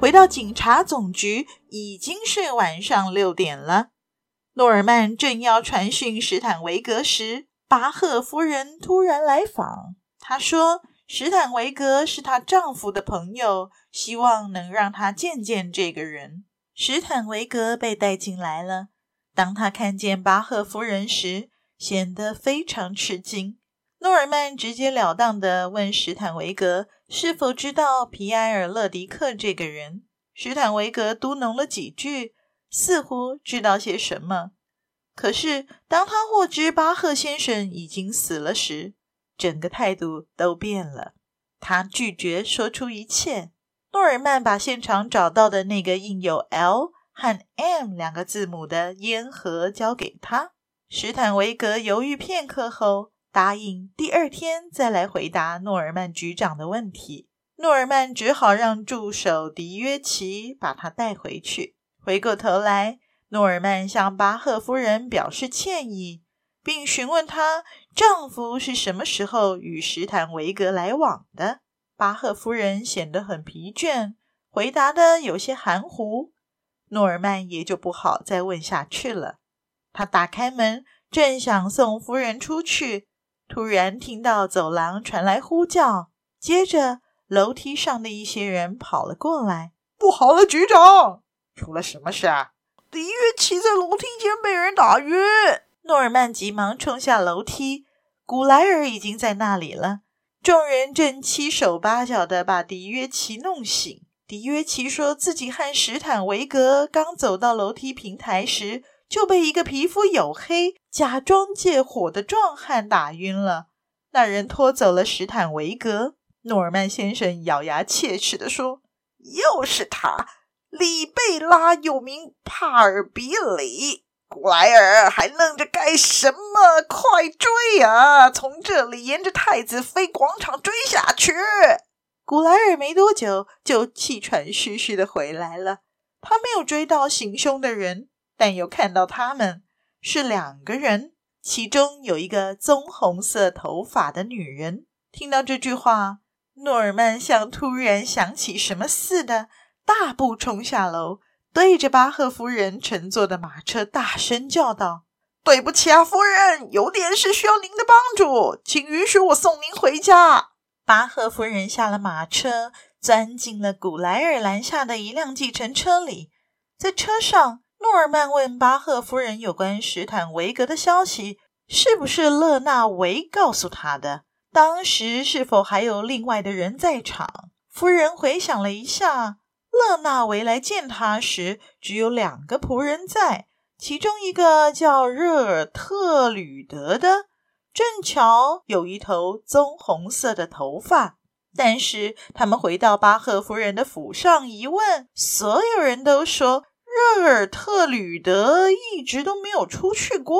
回到警察总局，已经是晚上六点了。诺尔曼正要传讯史坦维格时，巴赫夫人突然来访。她说，史坦维格是她丈夫的朋友，希望能让他见见这个人。史坦维格被带进来了。当他看见巴赫夫人时，显得非常吃惊。诺尔曼直截了当地问史坦维格是否知道皮埃尔·勒迪克这个人。史坦维格嘟噥了几句，似乎知道些什么。可是当他获知巴赫先生已经死了时，整个态度都变了。他拒绝说出一切。诺尔曼把现场找到的那个印有 L 和 M 两个字母的烟盒交给他。史坦维格犹豫片刻后。答应第二天再来回答诺尔曼局长的问题。诺尔曼只好让助手迪约奇把他带回去。回过头来，诺尔曼向巴赫夫人表示歉意，并询问她丈夫是什么时候与史坦维格来往的。巴赫夫人显得很疲倦，回答的有些含糊。诺尔曼也就不好再问下去了。他打开门，正想送夫人出去。突然听到走廊传来呼叫，接着楼梯上的一些人跑了过来。不好了，局长，出了什么事啊？迪约奇在楼梯间被人打晕。诺尔曼急忙冲下楼梯，古莱尔已经在那里了。众人正七手八脚地把迪约奇弄醒。迪约奇说自己和史坦维格刚走到楼梯平台时，就被一个皮肤黝黑、假装借火的壮汉打晕了。那人拖走了史坦维格。诺尔曼先生咬牙切齿地说：“又是他，里贝拉，又名帕尔比里。古莱尔还愣着干什么？快追啊！从这里沿着太子妃广场追下去。”古莱尔没多久就气喘吁吁地回来了。他没有追到行凶的人。但又看到他们是两个人，其中有一个棕红色头发的女人。听到这句话，诺尔曼像突然想起什么似的，大步冲下楼，对着巴赫夫人乘坐的马车大声叫道：“对不起啊，夫人，有点事需要您的帮助，请允许我送您回家。”巴赫夫人下了马车，钻进了古莱尔拦下的一辆计程车里，在车上。诺尔曼问巴赫夫人有关史坦维格的消息，是不是勒纳维告诉他的？当时是否还有另外的人在场？夫人回想了一下，勒纳维来见他时只有两个仆人在，其中一个叫热尔特吕德的，正巧有一头棕红色的头发。但是他们回到巴赫夫人的府上一问，所有人都说。热尔特吕德一直都没有出去过。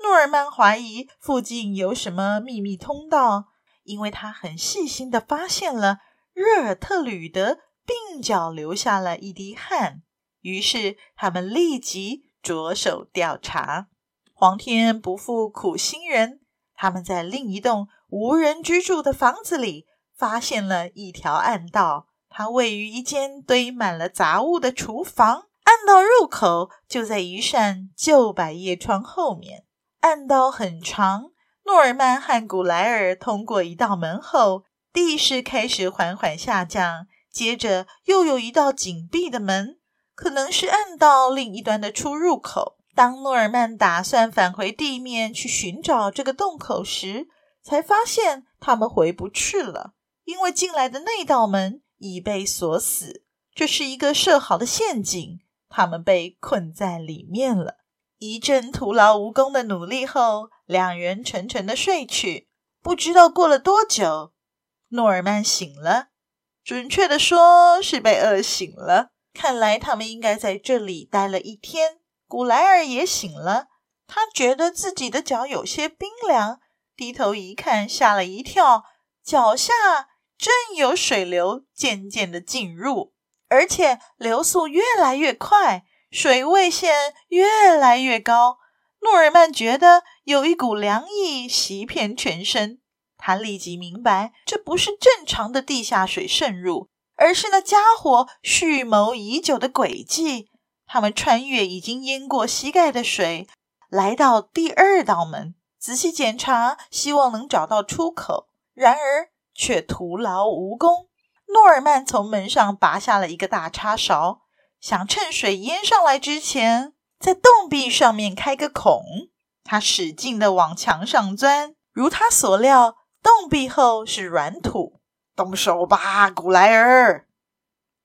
诺尔曼怀疑附近有什么秘密通道，因为他很细心地发现了热尔特吕德鬓角留下了一滴汗。于是他们立即着手调查。皇天不负苦心人，他们在另一栋无人居住的房子里发现了一条暗道，它位于一间堆满了杂物的厨房。暗道入口就在一扇旧百叶窗后面。暗道很长，诺尔曼和古莱尔通过一道门后，地势开始缓缓下降。接着又有一道紧闭的门，可能是暗道另一端的出入口。当诺尔曼打算返回地面去寻找这个洞口时，才发现他们回不去了，因为进来的那道门已被锁死。这是一个设好的陷阱。他们被困在里面了。一阵徒劳无功的努力后，两人沉沉的睡去。不知道过了多久，诺尔曼醒了。准确的说是被饿醒了。看来他们应该在这里待了一天。古莱尔也醒了，他觉得自己的脚有些冰凉，低头一看，吓了一跳，脚下正有水流渐渐的进入，而且流速越来越快，水位线越来越高。诺尔曼觉得有一股凉意袭遍全身，他立即明白，这不是正常的地下水渗入，而是那家伙蓄谋已久的诡计。他们穿越已经淹过膝盖的水，来到第二道门，仔细检查，希望能找到出口。然而却徒劳无功。诺尔曼从门上拔下了一个大叉勺，想趁水淹上来之前，在洞壁上面开个孔。他使劲地往墙上钻，如他所料，洞壁后是软土。动手吧，古莱尔！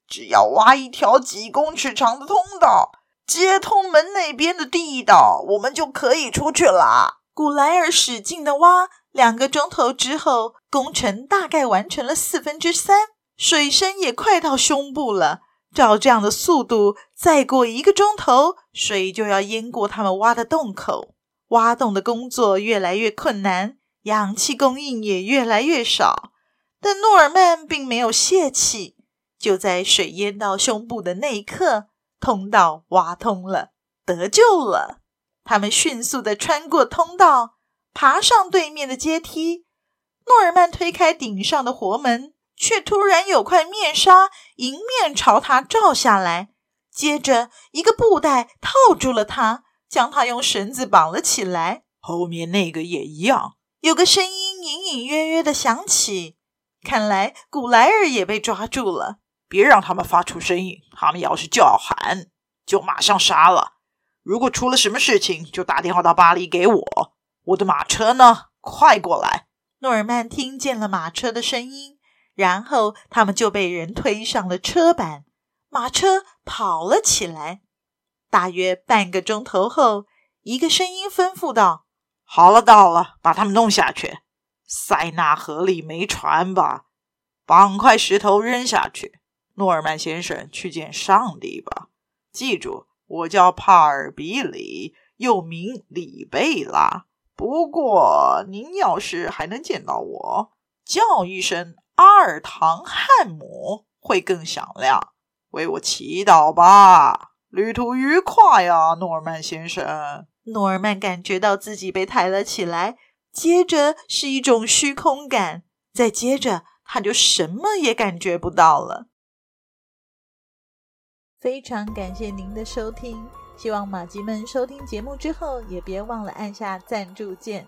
只要挖一条几公尺长的通道，接通门那边的地道，我们就可以出去了。古莱尔使劲地挖，两个钟头之后，工程大概完成了四分之三，水深也快到胸部了。照这样的速度，再过一个钟头，水就要淹过他们挖的洞口。挖洞的工作越来越困难，氧气供应也越来越少，但诺尔曼并没有泄气。就在水淹到胸部的那一刻，通道挖通了，得救了。他们迅速地穿过通道，爬上对面的阶梯。诺尔曼推开顶上的活门，却突然有块面纱迎面朝他照下来，接着一个布袋套住了他，将他用绳子绑了起来。后面那个也一样。有个声音隐隐约约地响起，看来古莱尔也被抓住了。别让他们发出声音，他们要是叫喊，就马上杀了。如果出了什么事情，就打电话到巴黎给我。我的马车呢？快过来！诺尔曼听见了马车的声音，然后他们就被人推上了车板，马车跑了起来。大约半个钟头后，一个声音吩咐道：“好了，到了，把他们弄下去。塞纳河里没船吧？绑块石头扔下去。”诺尔曼先生，去见上帝吧！记住，我叫帕尔比里，又名里贝拉。不过，您要是还能见到我，叫一声阿尔唐汉姆会更响亮。为我祈祷吧！旅途愉快呀，诺尔曼先生。诺尔曼感觉到自己被抬了起来，接着是一种虚空感，再接着他就什么也感觉不到了。非常感谢您的收听，希望马吉们收听节目之后也别忘了按下赞助键，